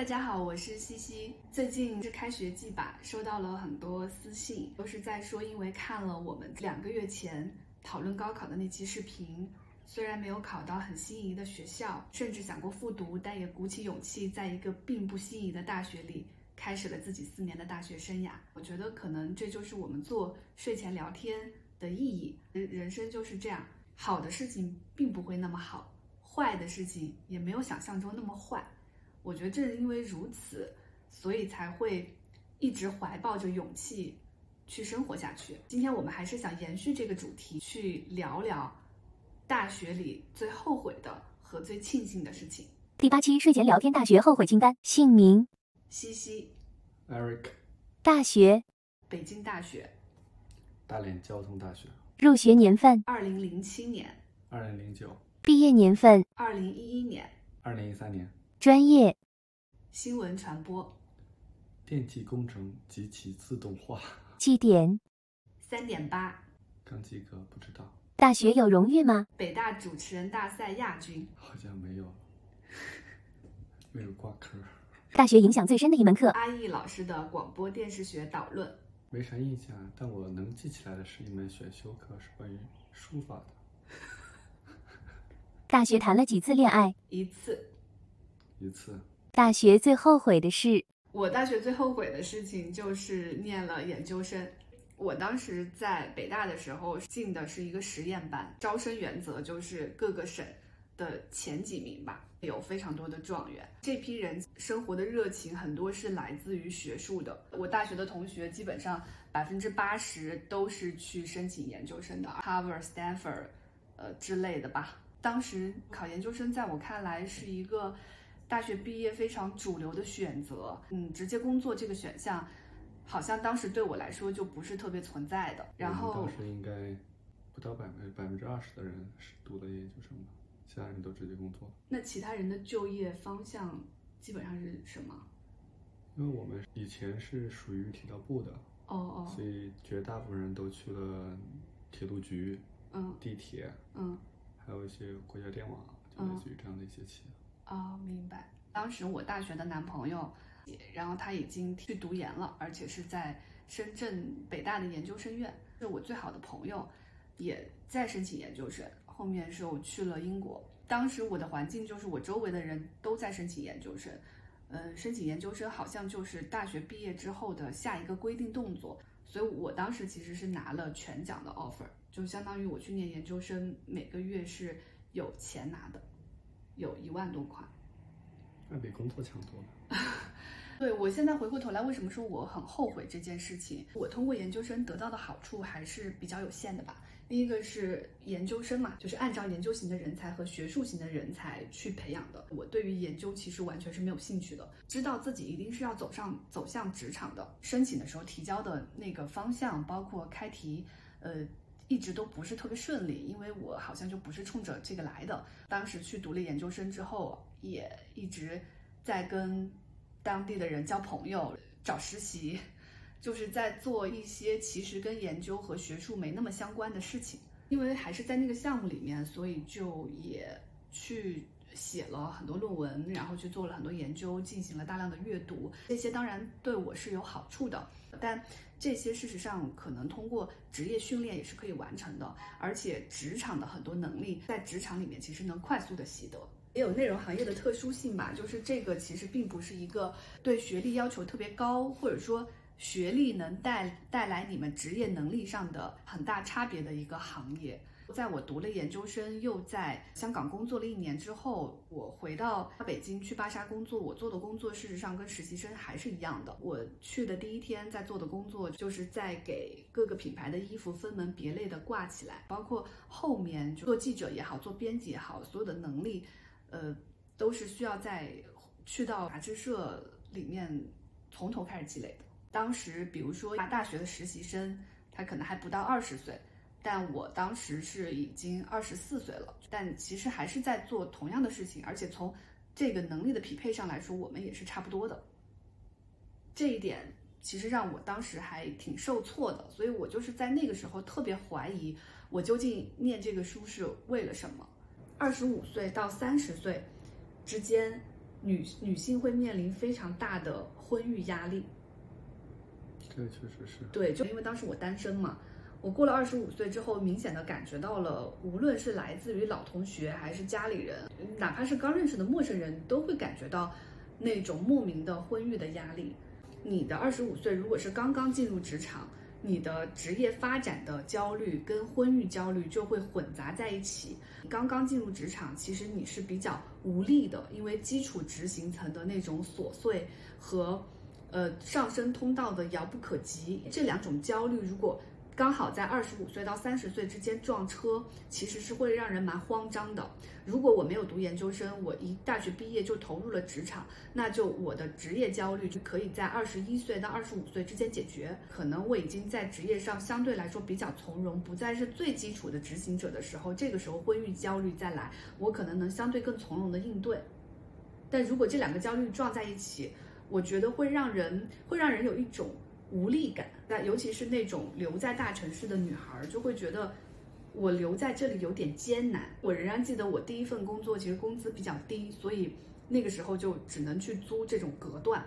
大家好，我是西西。最近是开学季吧，收到了很多私信，都是在说，因为看了我们两个月前讨论高考的那期视频，虽然没有考到很心仪的学校，甚至想过复读，但也鼓起勇气，在一个并不心仪的大学里，开始了自己四年的大学生涯。我觉得可能这就是我们做睡前聊天的意义。人人生就是这样，好的事情并不会那么好，坏的事情也没有想象中那么坏。我觉得正因为如此，所以才会一直怀抱着勇气去生活下去。今天我们还是想延续这个主题，去聊聊大学里最后悔的和最庆幸的事情。第八期睡前聊天大学后悔清单：姓名、西西，Eric，大学、北京大学，大连交通大学，入学年份、二零零七年、二零零九、毕业年份、二零一一年，二零一三年，专业、新闻传播，电气工程及其自动化，绩点。三点八，刚及格，不知道，大学有荣誉吗？北大主持人大赛亚军，好像没有，没有挂科，大学影响最深的一门课。阿易老师的广播电视学导论，没啥印象，但我能记起来的是一门选修课是关于书法的，大学谈了几次恋爱？一次。一次大学最后悔的事？我大学最后悔的事情就是念了研究生。我当时在北大的时候进的是一个实验班，招生原则就是各个省的前几名吧，有非常多的状元。这批人生活的热情很多是来自于学术的。我大学的同学基本上百分之八十都是去申请研究生的，Harvard、Stanford，呃之类的吧。当时考研究生在我看来是一个大学毕业非常主流的选择，嗯，直接工作这个选项，好像当时对我来说就不是特别存在的。然后当时应该不到百分百分之二十的人是读的研究生吧，其他人都直接工作了，那其他人的就业方向基本上是什么？因为我们以前是属于铁道部的，哦哦，所以绝大部分人都去了铁路局、嗯地铁，嗯还有一些国家电网，就类似于这样的一些企业。哦，明白。当时我大学的男朋友，然后他已经去读研了，而且是在深圳北大的研究生院。是我最好的朋友，也在申请研究生。后面是我去了英国，当时我的环境就是我周围的人都在申请研究生。嗯，申请研究生好像就是大学毕业之后的下一个规定动作，所以我当时其实是拿了全奖的 offer，就相当于我去念研究生，每个月是有钱拿的，有一万多块。那比工作强多了。对我现在回过头来，为什么说我很后悔这件事情？我通过研究生得到的好处还是比较有限的吧。第一个是研究生嘛，就是按照研究型的人才和学术型的人才去培养的。我对于研究其实完全是没有兴趣的，知道自己一定是要走上走向职场的。申请的时候提交的那个方向，包括开题，呃，一直都不是特别顺利，因为我好像就不是冲着这个来的。当时去读了研究生之后，也一直在跟当地的人交朋友、找实习，就是在做一些其实跟研究和学术没那么相关的事情。因为还是在那个项目里面，所以就也去写了很多论文，然后去做了很多研究，进行了大量的阅读。这些当然对我是有好处的，但这些事实上可能通过职业训练也是可以完成的，而且职场的很多能力在职场里面其实能快速的习得。也有内容行业的特殊性吧，就是这个其实并不是一个对学历要求特别高，或者说学历能带带来你们职业能力上的很大差别的一个行业。在我读了研究生，又在香港工作了一年之后，我回到北京去芭莎工作。我做的工作事实上跟实习生还是一样的。我去的第一天在做的工作，就是在给各个品牌的衣服分门别类的挂起来，包括后面做记者也好，做编辑也好，所有的能力，呃，都是需要在去到杂志社里面从头开始积累的。当时，比如说大学的实习生，他可能还不到二十岁。但我当时是已经二十四岁了，但其实还是在做同样的事情，而且从这个能力的匹配上来说，我们也是差不多的。这一点其实让我当时还挺受挫的，所以我就是在那个时候特别怀疑，我究竟念这个书是为了什么？二十五岁到三十岁之间，女女性会面临非常大的婚育压力。这个确实是。对，就因为当时我单身嘛，我过了二十五岁之后，明显的感觉到了，无论是来自于老同学还是家里人，哪怕是刚认识的陌生人，都会感觉到那种莫名的婚育的压力。你的二十五岁如果是刚刚进入职场，你的职业发展的焦虑跟婚育焦虑就会混杂在一起。刚刚进入职场，其实你是比较无力的，因为基础执行层的那种琐碎和，呃上升通道的遥不可及，这两种焦虑如果刚好在二十五岁到三十岁之间撞车，其实是会让人蛮慌张的。如果我没有读研究生，我一大学毕业就投入了职场，那就我的职业焦虑就可以在二十一岁到二十五岁之间解决。可能我已经在职业上相对来说比较从容，不再是最基础的执行者的时候，这个时候婚育焦虑再来，我可能能相对更从容的应对。但如果这两个焦虑撞在一起，我觉得会让人会让人有一种无力感。那尤其是那种留在大城市的女孩，就会觉得。我留在这里有点艰难。我仍然记得我第一份工作其实工资比较低，所以那个时候就只能去租这种隔断。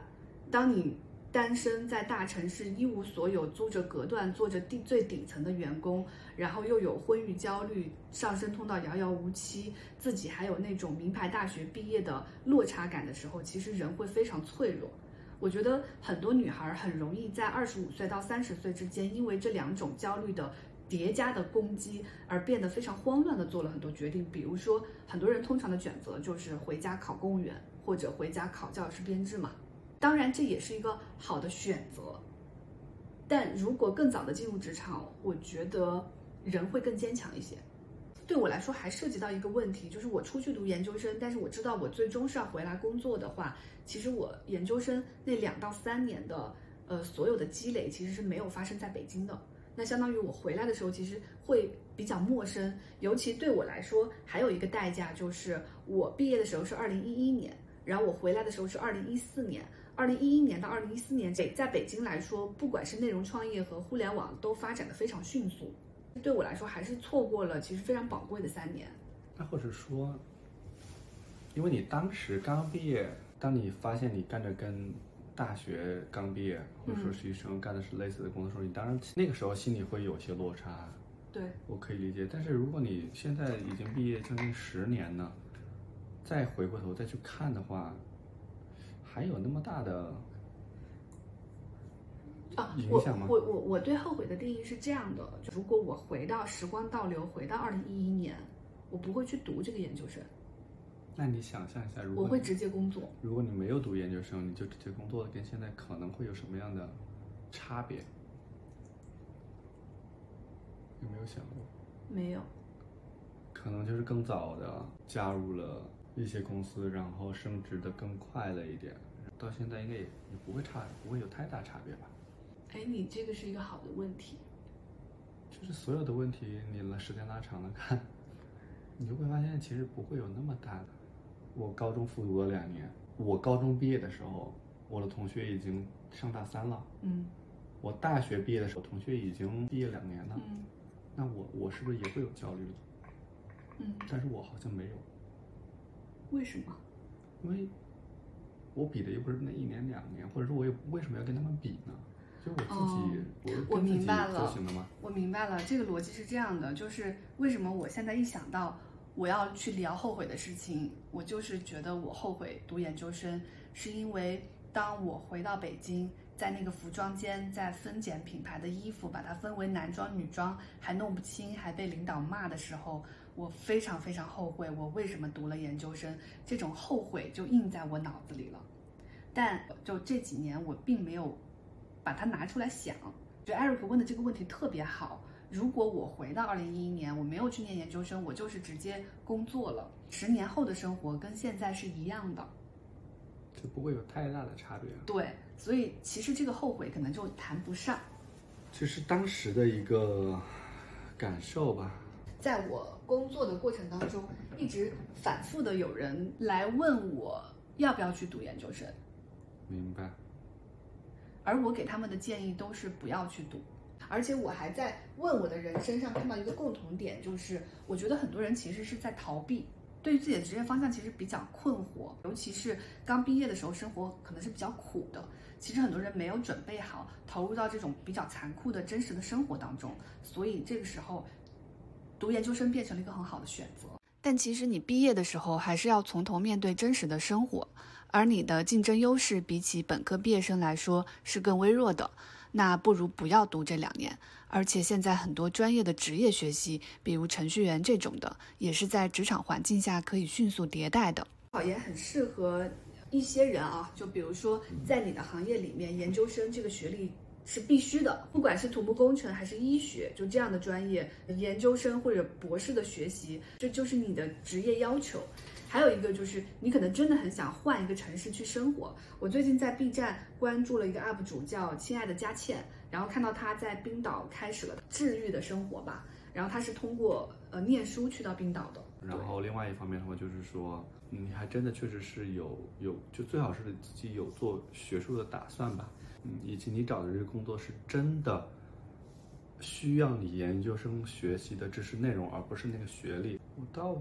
当你单身在大城市一无所有，租着隔断，做着地最底层的员工，然后又有婚育焦虑，上升通道遥遥无期，自己还有那种名牌大学毕业的落差感的时候，其实人会非常脆弱。我觉得很多女孩很容易在二十五岁到三十岁之间，因为这两种焦虑的。叠加的攻击而变得非常慌乱的做了很多决定，比如说很多人通常的选择就是回家考公务员或者回家考教师编制嘛。当然这也是一个好的选择，但如果更早的进入职场，我觉得人会更坚强一些。对我来说还涉及到一个问题，就是我出去读研究生，但是我知道我最终是要回来工作的话，其实我研究生那两到三年的呃所有的积累其实是没有发生在北京的。那相当于我回来的时候，其实会比较陌生，尤其对我来说，还有一个代价就是我毕业的时候是二零一一年，然后我回来的时候是二零一四年。二零一一年到二零一四年，北在北京来说，不管是内容创业和互联网都发展的非常迅速，对我来说还是错过了其实非常宝贵的三年。那或者说，因为你当时刚毕业，当你发现你干着跟大学刚毕业，或者说实习生干的是类似的工作时候，你当然那个时候心里会有些落差。对，我可以理解。但是如果你现在已经毕业将近十年了，再回过头再去看的话，还有那么大的啊影响吗？我我我对后悔的定义是这样的：如果我回到时光倒流，回到二零一一年，我不会去读这个研究生。那你想象一下，如果我会直接工作。如果你没有读研究生，你就直接工作，跟现在可能会有什么样的差别？有没有想过？没有。可能就是更早的加入了一些公司，然后升职的更快了一点，到现在应该也也不会差，不会有太大差别吧？哎，你这个是一个好的问题。就是所有的问题，你拉时间拉长了看，你就会发现其实不会有那么大的。我高中复读了两年，我高中毕业的时候，我的同学已经上大三了。嗯，我大学毕业的时候，同学已经毕业两年了。嗯，那我我是不是也会有焦虑？嗯，但是我好像没有，为什么？因为我比的又不是那一年两年，或者说我也为什么要跟他们比呢？就我自己，哦、我明白了？我明白了，这个逻辑是这样的，就是为什么我现在一想到。我要去聊后悔的事情，我就是觉得我后悔读研究生，是因为当我回到北京，在那个服装间在分拣品牌的衣服，把它分为男装、女装，还弄不清，还被领导骂的时候，我非常非常后悔，我为什么读了研究生，这种后悔就印在我脑子里了。但就这几年，我并没有把它拿出来想。觉得艾瑞克问的这个问题特别好。如果我回到二零一一年，我没有去念研究生，我就是直接工作了，十年后的生活跟现在是一样的，就不会有太大的差别。对，所以其实这个后悔可能就谈不上，这是当时的一个感受吧。在我工作的过程当中，一直反复的有人来问我要不要去读研究生，明白。而我给他们的建议都是不要去读。而且我还在问我的人身上看到一个共同点，就是我觉得很多人其实是在逃避，对于自己的职业方向其实比较困惑，尤其是刚毕业的时候，生活可能是比较苦的。其实很多人没有准备好投入到这种比较残酷的真实的生活当中，所以这个时候读研究生变成了一个很好的选择。但其实你毕业的时候还是要从头面对真实的生活，而你的竞争优势比起本科毕业生来说是更微弱的。那不如不要读这两年。而且现在很多专业的职业学习，比如程序员这种的，也是在职场环境下可以迅速迭代的。考研很适合一些人啊，就比如说在你的行业里面，研究生这个学历是必须的，不管是土木工程还是医学，就这样的专业，研究生或者博士的学习，这就是你的职业要求。还有一个就是，你可能真的很想换一个城市去生活。我最近在 B 站关注了一个 UP 主，叫亲爱的佳倩，然后看到她在冰岛开始了治愈的生活吧。然后她是通过呃念书去到冰岛的。然后另外一方面的话，就是说你还真的确实是有有，就最好是自己有做学术的打算吧。嗯，以及你找的这个工作是真的需要你研究生学习的知识内容，而不是那个学历。我倒。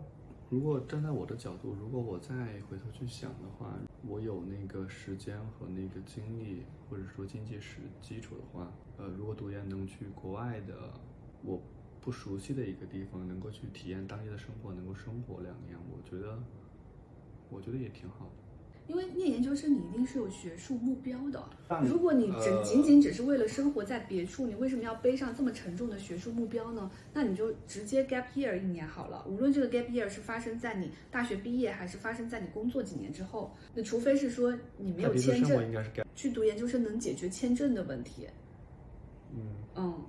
如果站在我的角度，如果我再回头去想的话，我有那个时间和那个精力，或者说经济实基础的话，呃，如果读研能去国外的我不熟悉的一个地方，能够去体验当地的生活，能够生活两年，我觉得，我觉得也挺好的。因为念研究生，你一定是有学术目标的。如果你只仅仅只是为了生活在别处，你为什么要背上这么沉重的学术目标呢？那你就直接 gap year 一年好了。无论这个 gap year 是发生在你大学毕业，还是发生在你工作几年之后，那除非是说你没有签证，去读研究生能解决签证的问题。嗯嗯，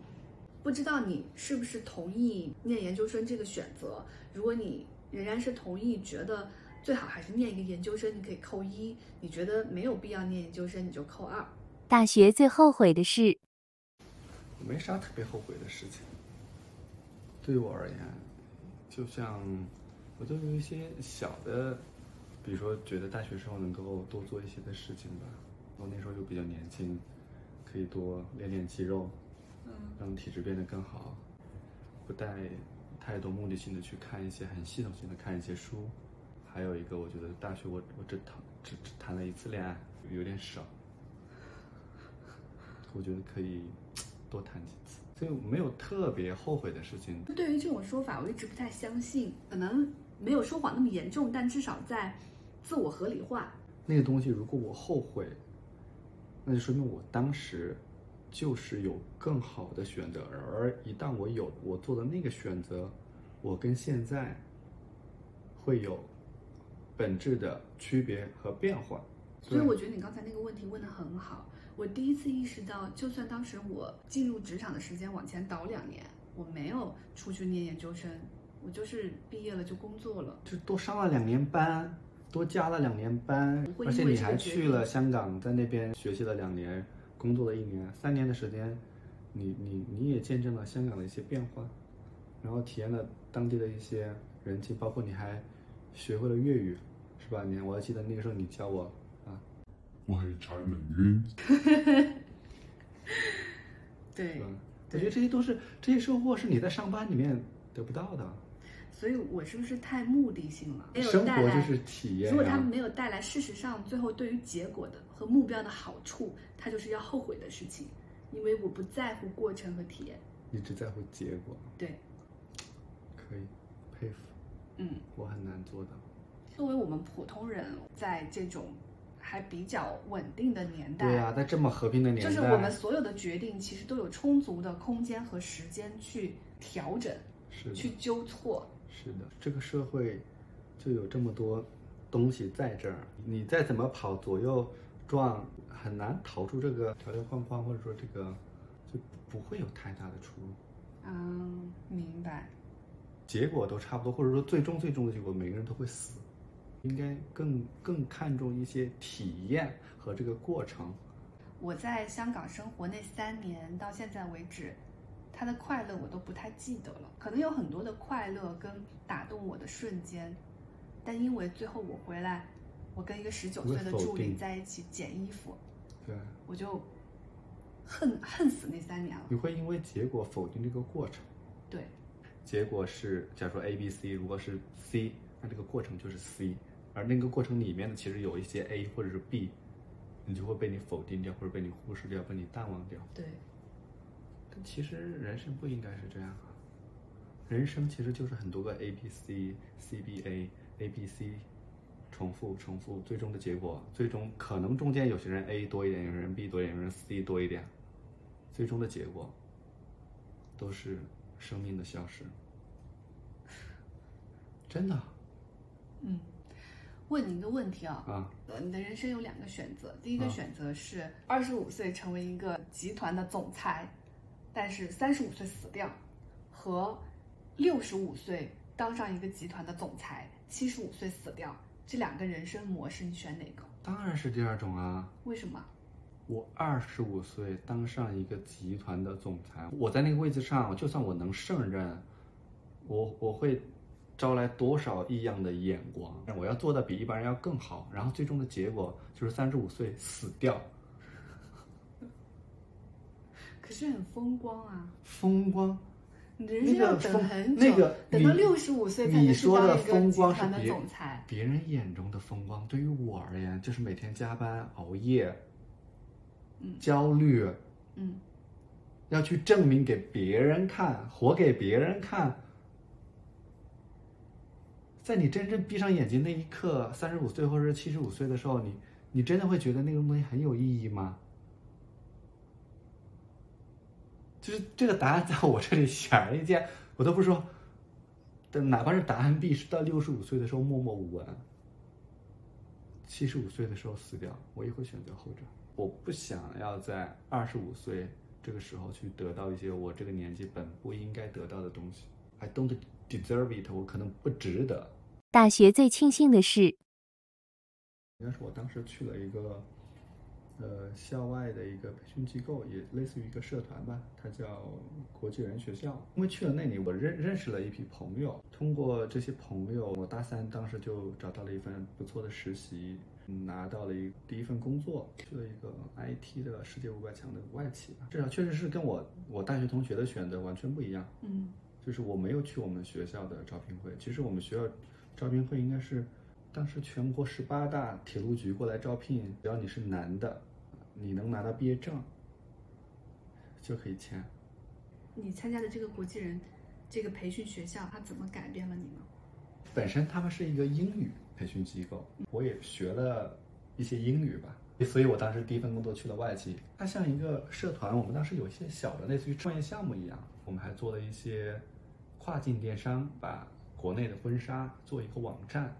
不知道你是不是同意念研究生这个选择？如果你仍然是同意，觉得。最好还是念一个研究生，你可以扣一；你觉得没有必要念研究生，你就扣二。大学最后悔的事，没啥特别后悔的事情。对于我而言，就像我就有一些小的，比如说觉得大学时候能够多做一些的事情吧。我那时候又比较年轻，可以多练练肌肉，嗯，让体质变得更好，不带太多目的性的去看一些很系统性的看一些书。还有一个，我觉得大学我我只谈只只谈了一次恋爱，有点少。我觉得可以多谈几次，所以没有特别后悔的事情。对于这种说法，我一直不太相信。可能没有说谎那么严重，但至少在自我合理化。那个东西，如果我后悔，那就说明我当时就是有更好的选择，而一旦我有我做的那个选择，我跟现在会有。本质的区别和变化，所以我觉得你刚才那个问题问得很好。我第一次意识到，就算当时我进入职场的时间往前倒两年，我没有出去念研究生，我就是毕业了就工作了，就多上了两年班，多加了两年班，而且你还去了香港，在那边学习了两年，工作了一年，三年的时间，你你你也见证了香港的一些变化，然后体验了当地的一些人情，包括你还。学会了粤语，是吧？你我还记得那个时候你教我啊，我系蔡明渊。对，我觉得这些都是这些收获是你在上班里面得不到的。所以我是不是太目的性了？生活就是体验。如果他们没有带来事实上最后对于结果的和目标的好处，他就是要后悔的事情。因为我不在乎过程和体验，你只在乎结果。对，可以佩服。嗯，我很难做到。作为我们普通人，在这种还比较稳定的年代，对啊，在这么和平的年代，就是我们所有的决定其实都有充足的空间和时间去调整，是去纠错。是的，这个社会就有这么多东西在这儿，你再怎么跑左右撞，很难逃出这个条条框框，或者说这个就不会有太大的出入。嗯，明白。结果都差不多，或者说最终最终的结果，每个人都会死。应该更更看重一些体验和这个过程。我在香港生活那三年到现在为止，他的快乐我都不太记得了。可能有很多的快乐跟打动我的瞬间，但因为最后我回来，我跟一个十九岁的助理在一起剪衣服，对，我就恨恨死那三年了。你会因为结果否定这个过程？对。结果是，假如说 A、B、C，如果是 C 那这个过程就是 C，而那个过程里面呢，其实有一些 A 或者是 B，你就会被你否定掉，或者被你忽视掉，被你淡忘掉。对，但其实人生不应该是这样啊，人生其实就是很多个 A B C C B A A B C，重复重复，最终的结果，最终可能中间有些人 A 多一点，有人 B 多一点，有人 C 多一点，最终的结果都是生命的消失。真的嗯，问你一个问题啊，啊，呃，你的人生有两个选择，第一个啊选择是二十五岁成为一个集团的总裁，但是三十五岁死掉，和六十五岁当上一个集团的总裁，七十五岁死掉，这两个人生模式你选哪个？当然是第二种啊。为什么？我二十五岁当上一个集团的总裁，我在那个位置上，就算我能胜任，我我会招来多少异样的眼光？我要做的比一般人要更好，然后最终的结果就是三十五岁死掉，可是很风光啊！风光。你人生要等很久，那个你等到六十五岁才你能去说的当一个集风光是团的别总裁。别人眼中的风光，对于我而言，就是每天加班熬夜，嗯焦虑，嗯，要去证明给别人看，活给别人看。在你真正闭上眼睛那一刻，三十五岁或者是七十五岁的时候，你你真的会觉得那个东西很有意义吗？就是这个答案在我这里显而易见，我都不说，但哪怕是答案 B 是到六十五岁的时候默默无闻，七十五岁的时候死掉，我也会选择后者。我不想要在二十五岁这个时候去得到一些我这个年纪本不应该得到的东西。I don't deserve it，我可能不值得。大学最庆幸的是，应该是我当时去了一个，呃，校外的一个培训机构，也类似于一个社团吧，它叫国际人学校。因为去了那里，我认认识了一批朋友，通过这些朋友，我大三当时就找到了一份不错的实习，拿到了一第一份工作，去了一个 IT 的世界五百强的外企吧。至少确实是跟我我大学同学的选择完全不一样。嗯就是我没有去我们学校的招聘会，其实我们学校招聘会应该是当时全国十八大铁路局过来招聘，只要你是男的，你能拿到毕业证就可以签。你参加的这个国际人这个培训学校，它怎么改变了你呢？本身他们是一个英语培训机构，我也学了一些英语吧，所以我当时第一份工作去了外企。它像一个社团，我们当时有一些小的类似于创业项目一样，我们还做了一些跨境电商，把国内的婚纱做一个网站，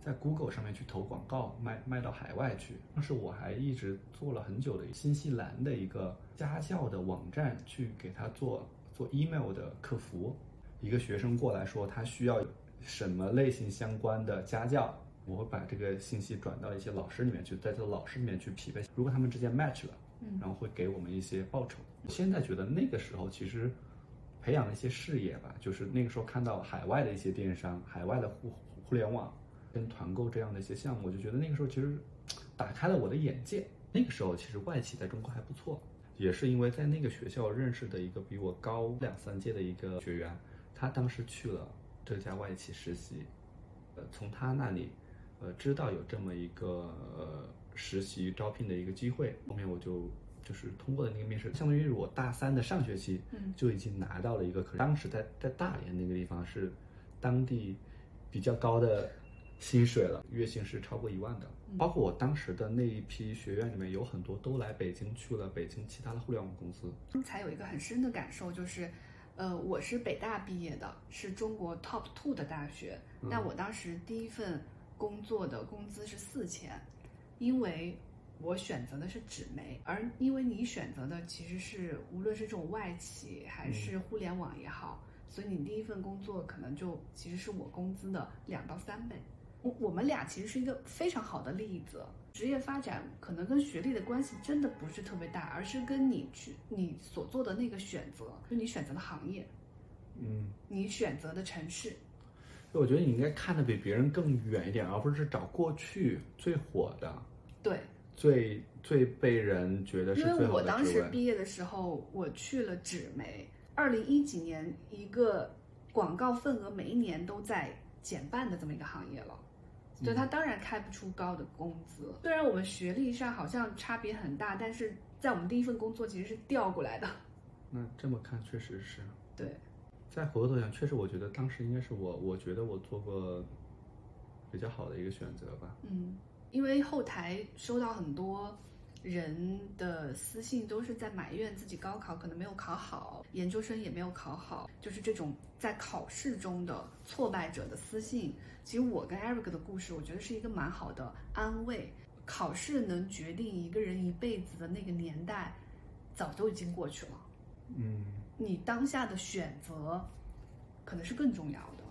在 Google 上面去投广告，卖卖到海外去。当时我还一直做了很久的新西兰的一个家教的网站，去给他做做 email 的客服。一个学生过来说他需要什么类型相关的家教，我会把这个信息转到一些老师里面去，在这个老师里面去匹配。如果他们之间 match 了，嗯然后会给我们一些报酬。现在觉得那个时候其实培养了一些视野吧，就是那个时候看到海外的一些电商、海外的互互联网跟团购这样的一些项目，我就觉得那个时候其实打开了我的眼界。那个时候其实外企在中国还不错，也是因为在那个学校认识的一个比我高两三届的一个学员，他当时去了这家外企实习，呃，从他那里，呃，知道有这么一个呃实习招聘的一个机会，后面我就就是通过了那个面试，相当于我大三的上学期，嗯就已经拿到了一个，可当时在在大连那个地方是当地比较高的薪水了，月薪是超过一万的。包括我当时的那一批学院里面，有很多都来北京去了北京其他的互联网公司。才有一个很深的感受，就是，呃，我是北大毕业的，是中国 top two 的大学。那我当时第一份工作的工资是四千，因为我选择的是纸媒，而因为你选择的其实是无论是这种外企还是互联网也好，所以你第一份工作可能就其实是我工资的两到三倍。我我们俩其实是一个非常好的例子，职业发展可能跟学历的关系真的不是特别大，而是跟你去你所做的那个选择，就你选择的行业，嗯，你选择的城市。我觉得你应该看的比别人更远一点，而不是找过去最火的、对，最最被人觉得是因为我当时。毕业的时候，我去了纸媒，二零一几年一个广告份额每一年都在减半的这么一个行业了。所以他当然开不出高的工资。虽然我们学历上好像差别很大，但是在我们第一份工作其实是调过来的。那这么看确实是。对，再回过头想，确实我觉得当时应该是我，我觉得我做过比较好的一个选择吧。嗯，因为后台收到很多人的私信，都是在埋怨自己高考可能没有考好，研究生也没有考好，就是这种在考试中的挫败者的私信。其实我跟 Eric 的故事，我觉得是一个蛮好的安慰。考试能决定一个人一辈子的那个年代，早就已经过去了。嗯，你当下的选择，可能是更重要的。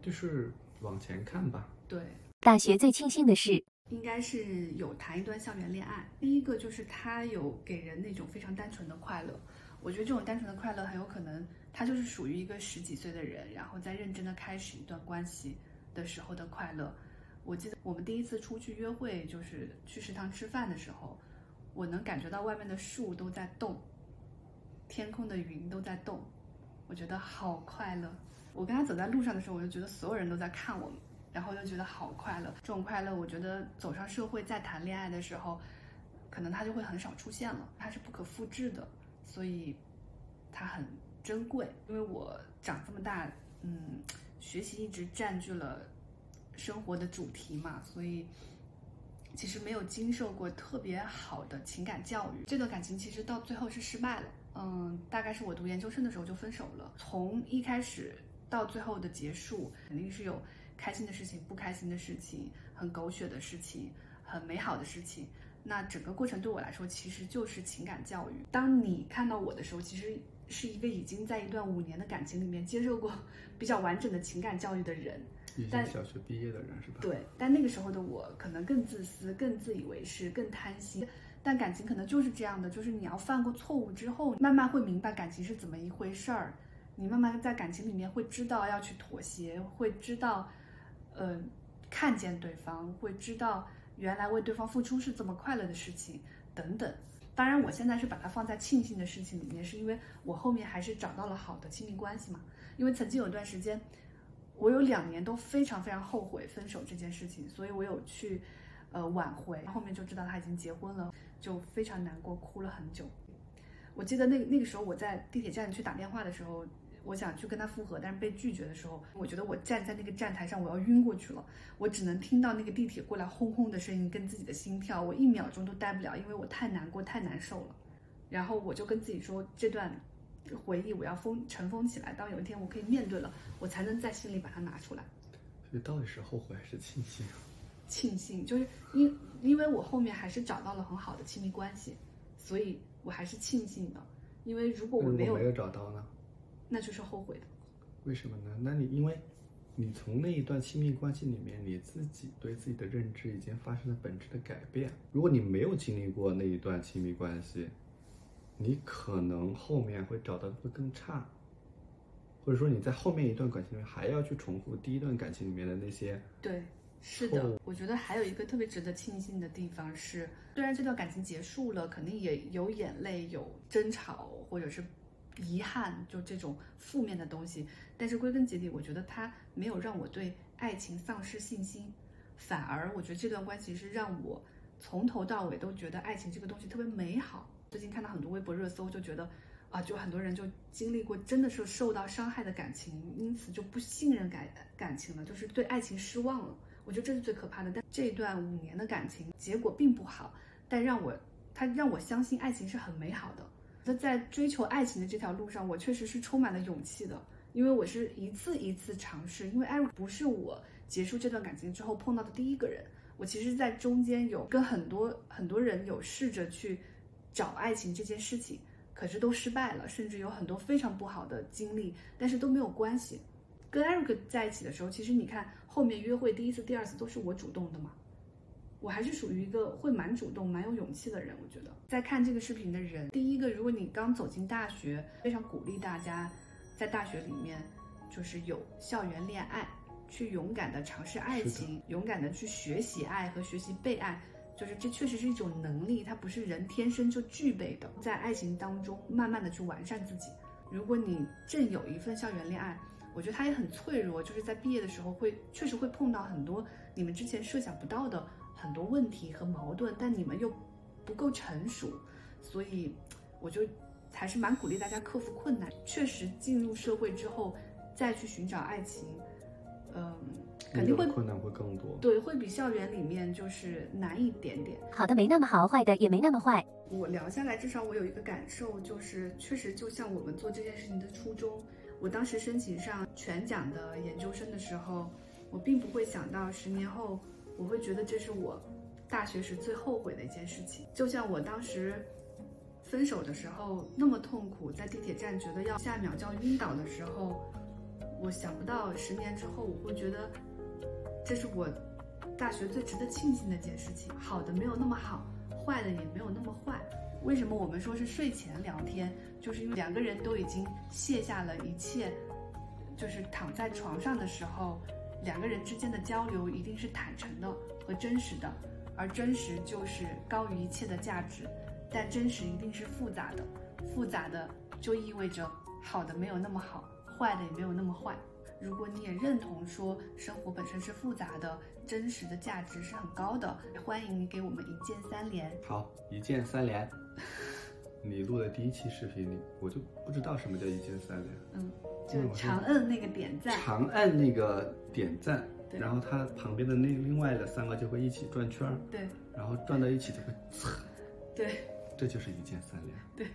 就是往前看吧。对，大学最庆幸的是，应该是有谈一段校园恋爱。第一个就是他有给人那种非常单纯的快乐。我觉得这种单纯的快乐很有可能，他就是属于一个十几岁的人，然后在认真的开始一段关系。的时候的快乐，我记得我们第一次出去约会，就是去食堂吃饭的时候，我能感觉到外面的树都在动，天空的云都在动，我觉得好快乐。我跟他走在路上的时候，我就觉得所有人都在看我们，然后就觉得好快乐。这种快乐，我觉得走上社会再谈恋爱的时候，可能它就会很少出现了，它是不可复制的，所以它很珍贵。因为我长这么大，嗯。学习一直占据了生活的主题嘛，所以其实没有经受过特别好的情感教育。这段感情其实到最后是失败了，嗯，大概是我读研究生的时候就分手了。从一开始到最后的结束，肯定是有开心的事情、不开心的事情、很狗血的事情、很美好的事情。那整个过程对我来说其实就是情感教育。当你看到我的时候，其实。是一个已经在一段五年的感情里面接受过比较完整的情感教育的人，但小学毕业的人是吧？对，但那个时候的我可能更自私、更自以为是、更贪心。但感情可能就是这样的，就是你要犯过错误之后，慢慢会明白感情是怎么一回事儿。你慢慢在感情里面会知道要去妥协，会知道，呃，看见对方，会知道原来为对方付出是这么快乐的事情，等等。当然，我现在是把它放在庆幸的事情里面，是因为我后面还是找到了好的亲密关系嘛。因为曾经有一段时间，我有两年都非常非常后悔分手这件事情，所以我有去，呃，挽回。后面就知道他已经结婚了，就非常难过，哭了很久。我记得那那个时候我在地铁站去打电话的时候。我想去跟他复合，但是被拒绝的时候，我觉得我站在那个站台上，我要晕过去了。我只能听到那个地铁过来轰轰的声音，跟自己的心跳，我一秒钟都待不了，因为我太难过、太难受了。然后我就跟自己说，这段回忆我要封尘封起来，当有一天我可以面对了，我才能在心里把它拿出来。所以到底是后悔还是庆幸？庆幸，就是因因为我后面还是找到了很好的亲密关系，所以我还是庆幸的。因为如果我没有没有找到呢？那就是后悔的，为什么呢？那你因为，你从那一段亲密关系里面，你自己对自己的认知已经发生了本质的改变。如果你没有经历过那一段亲密关系，你可能后面会找到的会更差，或者说你在后面一段感情里面还要去重复第一段感情里面的那些。对，是的。我觉得还有一个特别值得庆幸的地方是，虽然这段感情结束了，肯定也有眼泪、有争吵，或者是。遗憾，就这种负面的东西，但是归根结底，我觉得它没有让我对爱情丧失信心，反而我觉得这段关系是让我从头到尾都觉得爱情这个东西特别美好。最近看到很多微博热搜，就觉得啊，就很多人就经历过真的是受到伤害的感情，因此就不信任感感情了，就是对爱情失望了。我觉得这是最可怕的。但这段五年的感情结果并不好，但让我他让我相信爱情是很美好的。那在追求爱情的这条路上，我确实是充满了勇气的，因为我是一次一次尝试。因为艾瑞不是我结束这段感情之后碰到的第一个人，我其实，在中间有跟很多很多人有试着去找爱情这件事情，可是都失败了，甚至有很多非常不好的经历，但是都没有关系。跟艾瑞克在一起的时候，其实你看后面约会第一次、第二次都是我主动的嘛。我还是属于一个会蛮主动、蛮有勇气的人。我觉得，在看这个视频的人，第一个，如果你刚走进大学，非常鼓励大家在大学里面就是有校园恋爱，去勇敢的尝试爱情，勇敢的去学习爱和学习被爱，就是这确实是一种能力，它不是人天生就具备的。在爱情当中，慢慢的去完善自己。如果你正有一份校园恋爱，我觉得它也很脆弱，就是在毕业的时候会确实会碰到很多你们之前设想不到的很多问题和矛盾，但你们又不够成熟，所以我就还是蛮鼓励大家克服困难。确实进入社会之后再去寻找爱情，嗯，肯定会困难会更多。对，会比校园里面就是难一点点。好的没那么好，坏的也没那么坏。我聊下来，至少我有一个感受，就是确实就像我们做这件事情的初衷。我当时申请上全奖的研究生的时候，我并不会想到十年后我会觉得这是我大学时最后悔的一件事情。就像我当时分手的时候那么痛苦，在地铁站觉得要下一秒就要晕倒的时候，我想不到十年之后我会觉得这是我大学最值得庆幸的一件事情。好的没有那么好，坏的也没有那么坏。为什么我们说是睡前聊天？就是因为两个人都已经卸下了一切，就是躺在床上的时候，两个人之间的交流一定是坦诚的和真实的，而真实就是高于一切的价值。但真实一定是复杂的，复杂的就意味着好的没有那么好，坏的也没有那么坏。如果你也认同说生活本身是复杂的，真实的价值是很高的，欢迎你给我们一键三连。好，一键三连。你录的第一期视频里，我就不知道什么叫一键三连。嗯，就长按那个点赞。长按那个点赞，对然后它旁边的那另外的三个就会一起转圈儿，对然后转到一起就会，对这就是一键三连。对。